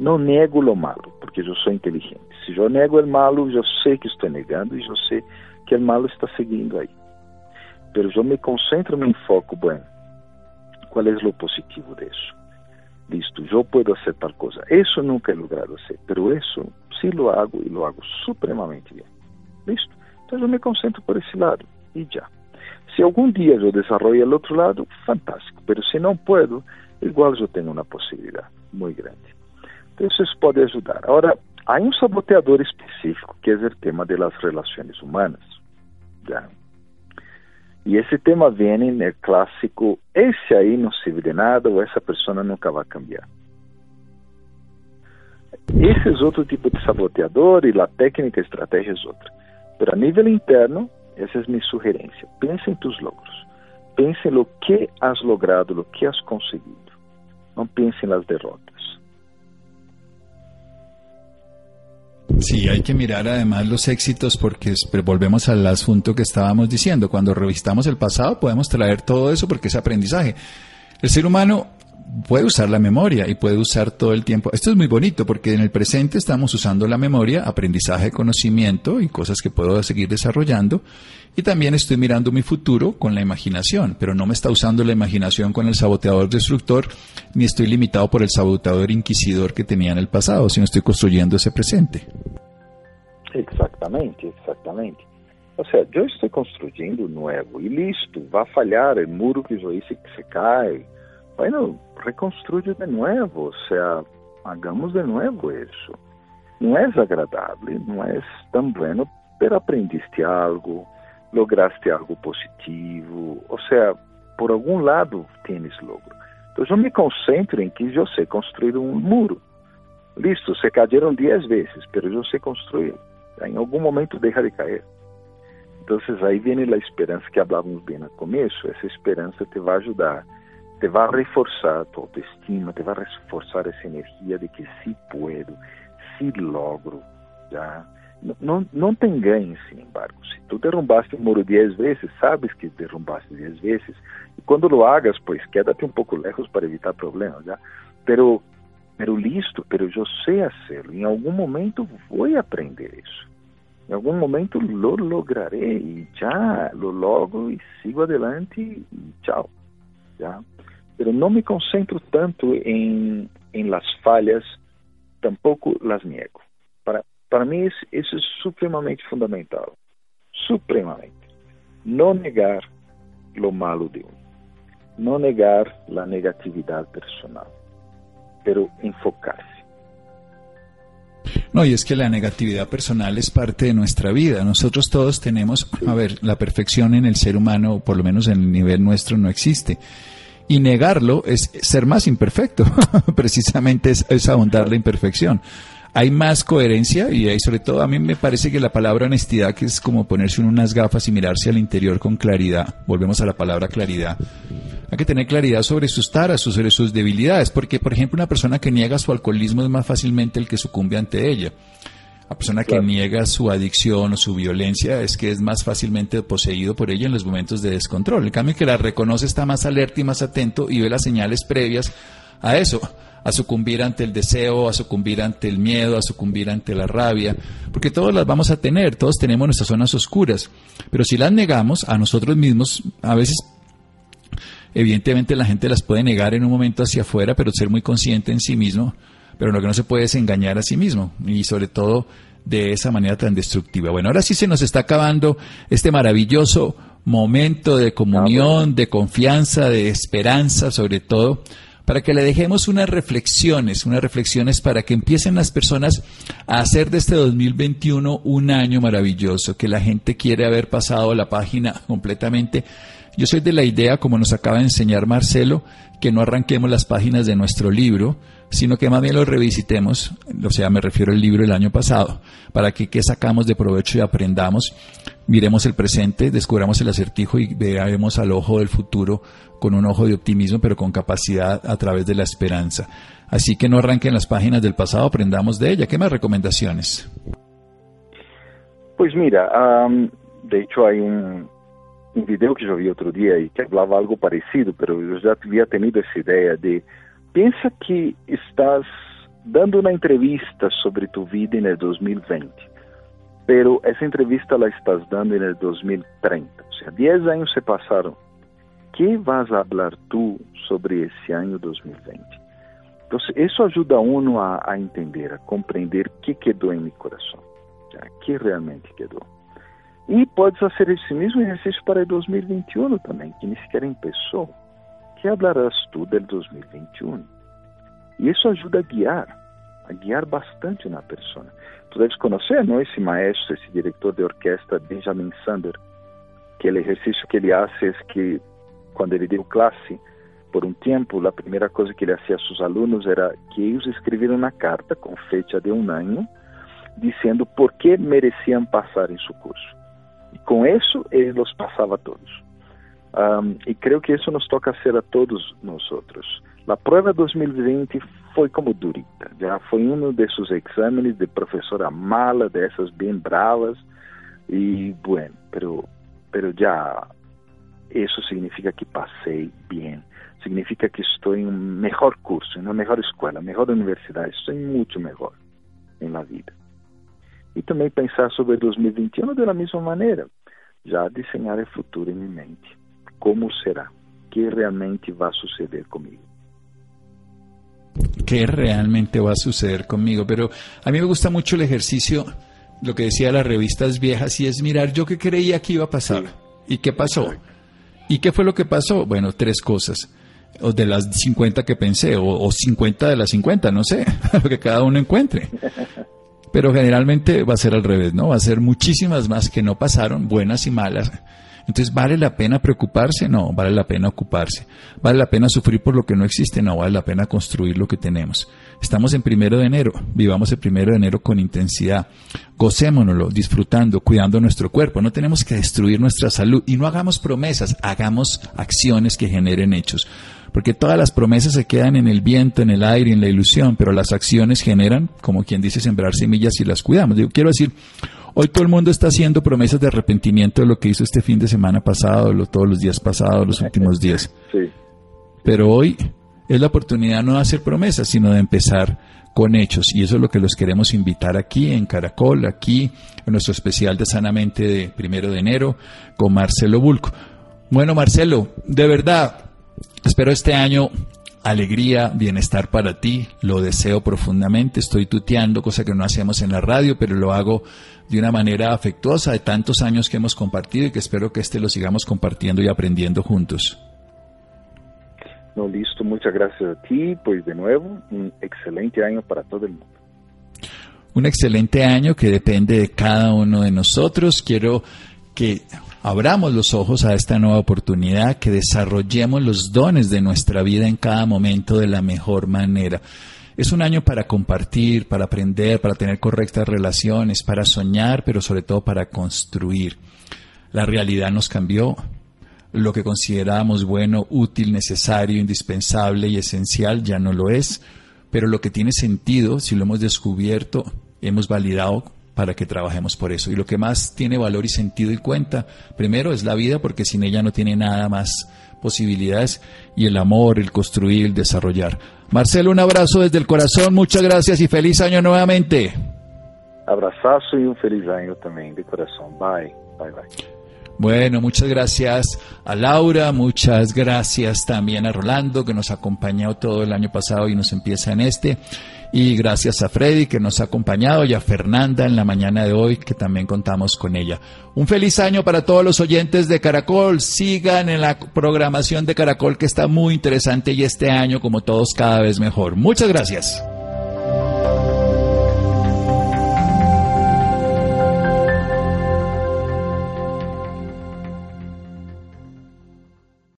Não nego lo malo, porque eu sou inteligente. Se eu nego o malo, eu sei que estou negando e eu sei que o malo está seguindo aí. Pero eu me concentro, me enfoco, bueno, qual é o positivo disso? Listo, eu posso fazer tal coisa. Isso nunca he logrado hacer, pero isso sí lo hago e lo hago supremamente bem. Listo. Então eu me concentro por esse lado e já. Se algum dia eu desenvolver o outro lado, fantástico. Pero se não puedo, igual eu tenho uma possibilidade muito grande. Então isso pode ajudar. Agora, há um saboteador específico que é o tema das relações humanas. ¿ya? E esse tema vem no clássico: esse aí não serve de nada ou essa pessoa nunca vai cambiar. Esse é outro tipo de saboteador e a técnica, a estratégia é outra. Mas a nível interno, essa é minha sugerência. Pense em tus logros. Pense em que has logrado, lo que has conseguido. Não pense em derrotas. Sí, hay que mirar además los éxitos porque volvemos al asunto que estábamos diciendo. Cuando revisitamos el pasado podemos traer todo eso porque es aprendizaje. El ser humano puede usar la memoria y puede usar todo el tiempo. Esto es muy bonito porque en el presente estamos usando la memoria, aprendizaje, conocimiento y cosas que puedo seguir desarrollando. Y también estoy mirando mi futuro con la imaginación, pero no me está usando la imaginación con el saboteador destructor, ni estoy limitado por el saboteador inquisidor que tenía en el pasado, sino estoy construyendo ese presente. Exactamente, exactamente. O sea, yo estoy construyendo nuevo y listo, va a fallar el muro que yo hice que se cae. Bueno, reconstruye de nuevo, o sea, hagamos de nuevo eso. No es agradable, no es tan bueno, pero aprendiste algo, lograste algo positivo, ou seja, por algum lado tienes logro. Então eu me concentro em que eu sei construir um muro. Listo, se cayeron 10 vezes, mas eu sei construir. Em algum momento deixa de cair. Então aí vem a esperança que falávamos bem no começo. Essa esperança te vai ajudar, te reforçar a tua autoestima, te vai reforçar essa energia de que sim puedo, sim logro, já não, não tem ganho, sin embargo. Se tu derrumbaste um muro dez vezes, sabes que derrumbaste dez vezes. E quando lo hagas, pues quédate um pouco lejos para evitar problemas, ¿ya? Pero, pero listo, pero eu sei hacerlo. Em algum momento vou aprender isso. Em algum momento lo lograré e já lo logro e sigo adelante e tchau. ¿ya? Pero não me concentro tanto em, em las falhas, tampouco las niego. Para, para mim, isso, isso é supremamente fundamental. Supremamente. Não negar lo malo de um. Não negar a negatividade personal. Pero enfocar-se. No, y es que la negatividad personal es parte de nuestra vida. Nosotros todos tenemos, a ver, la perfección en el ser humano, por lo menos en el nivel nuestro, no existe. Y negarlo es ser más imperfecto. *laughs* Precisamente es, es ahondar la imperfección hay más coherencia y hay sobre todo a mí me parece que la palabra honestidad que es como ponerse unas gafas y mirarse al interior con claridad. Volvemos a la palabra claridad. Hay que tener claridad sobre sus taras, sobre sus debilidades, porque por ejemplo una persona que niega su alcoholismo es más fácilmente el que sucumbe ante ella. La persona que niega su adicción o su violencia es que es más fácilmente poseído por ella en los momentos de descontrol. En cambio, que la reconoce está más alerta y más atento y ve las señales previas a eso a sucumbir ante el deseo, a sucumbir ante el miedo, a sucumbir ante la rabia, porque todos las vamos a tener, todos tenemos nuestras zonas oscuras, pero si las negamos a nosotros mismos, a veces evidentemente la gente las puede negar en un momento hacia afuera, pero ser muy consciente en sí mismo, pero lo que no se puede es engañar a sí mismo, y sobre todo de esa manera tan destructiva. Bueno, ahora sí se nos está acabando este maravilloso momento de comunión, de confianza, de esperanza, sobre todo para que le dejemos unas reflexiones, unas reflexiones para que empiecen las personas a hacer de este 2021 un año maravilloso, que la gente quiere haber pasado la página *laughs* completamente. Yo soy de la idea, como nos acaba de enseñar Marcelo, que no arranquemos las páginas de nuestro libro, sino que más bien lo revisitemos, o sea, me refiero al libro del año pasado, para que qué sacamos de provecho y aprendamos, miremos el presente, descubramos el acertijo y veamos al ojo del futuro con un ojo de optimismo, pero con capacidad a través de la esperanza. Así que no arranquen las páginas del pasado, aprendamos de ella. ¿Qué más recomendaciones? Pues mira, de hecho hay un, un video que yo vi otro día y que hablaba algo parecido, pero yo ya había tenido esa idea de Pensa que estás dando uma entrevista sobre tu vida em 2020, pero essa entrevista la estás dando em 2030, ou seja, 10 anos se passaram. Que vas a falar tu sobre esse ano 2020? Então, isso ajuda uno a, a entender, a compreender o que quedou em meu coração, o que realmente quedou. E podes fazer esse mesmo exercício para 2021 também, que nem sequer começou que hablarás tu del 2021? E isso ajuda a guiar, a guiar bastante na pessoa. Tu deves conhecer, não, esse maestro, esse diretor de orquestra, Benjamin Sander, que o exercício que ele faz é que, quando ele deu classe, por um tempo, a primeira coisa que ele fazia a seus alunos era que eles escreveram uma carta com fecha de um ano, dizendo por que mereciam passar em seu curso. E com isso, ele os passava a todos. Um, e creio que isso nos toca ser a todos nós outros. A prova 2020 foi como durita, já foi um desses exames de professora mala, dessas bem bravas, e bueno, pero, pero já isso significa que passei bem, significa que estou em um melhor curso, em uma melhor escola, melhor universidade, estou muito melhor em la vida. E também pensar sobre 2021 da mesma maneira, já desenhar o futuro em minha mente como será, qué realmente va a suceder conmigo. ¿Qué realmente va a suceder conmigo? Pero a mí me gusta mucho el ejercicio, lo que decía las revistas viejas, y es mirar yo qué creía que iba a pasar y qué pasó. ¿Y qué fue lo que pasó? Bueno, tres cosas. O de las 50 que pensé, o, o 50 de las 50, no sé, *laughs* lo que cada uno encuentre. *laughs* Pero generalmente va a ser al revés, ¿no? Va a ser muchísimas más que no pasaron, buenas y malas entonces, ¿vale la pena preocuparse? No, vale la pena ocuparse. ¿Vale la pena sufrir por lo que no existe? No, vale la pena construir lo que tenemos. Estamos en primero de enero, vivamos el primero de enero con intensidad. Gocémonoslo, disfrutando, cuidando nuestro cuerpo. No tenemos que destruir nuestra salud y no hagamos promesas, hagamos acciones que generen hechos. Porque todas las promesas se quedan en el viento, en el aire, en la ilusión, pero las acciones generan, como quien dice, sembrar semillas y las cuidamos. Yo quiero decir, Hoy todo el mundo está haciendo promesas de arrepentimiento de lo que hizo este fin de semana pasado, lo, todos los días pasados, los últimos *laughs* días. Sí. Pero hoy es la oportunidad no de hacer promesas, sino de empezar con hechos. Y eso es lo que los queremos invitar aquí en Caracol, aquí en nuestro especial de Sanamente de primero de enero con Marcelo Bulco. Bueno, Marcelo, de verdad, espero este año alegría, bienestar para ti, lo deseo profundamente, estoy tuteando, cosa que no hacemos en la radio, pero lo hago de una manera afectuosa de tantos años que hemos compartido y que espero que este lo sigamos compartiendo y aprendiendo juntos. No, listo, muchas gracias a ti, pues de nuevo, un excelente año para todo el mundo. Un excelente año que depende de cada uno de nosotros. Quiero que abramos los ojos a esta nueva oportunidad, que desarrollemos los dones de nuestra vida en cada momento de la mejor manera. Es un año para compartir, para aprender, para tener correctas relaciones, para soñar, pero sobre todo para construir. La realidad nos cambió. Lo que considerábamos bueno, útil, necesario, indispensable y esencial ya no lo es. Pero lo que tiene sentido, si lo hemos descubierto, hemos validado para que trabajemos por eso. Y lo que más tiene valor y sentido y cuenta, primero es la vida, porque sin ella no tiene nada más posibilidades, y el amor, el construir, el desarrollar. Marcelo, un abrazo desde el corazón, muchas gracias y feliz año nuevamente. Abrazazo y un feliz año también de corazón. Bye, bye, bye. Bueno, muchas gracias a Laura, muchas gracias también a Rolando que nos acompañó todo el año pasado y nos empieza en este. Y gracias a Freddy que nos ha acompañado y a Fernanda en la mañana de hoy que también contamos con ella. Un feliz año para todos los oyentes de Caracol. Sigan en la programación de Caracol que está muy interesante y este año como todos cada vez mejor. Muchas gracias.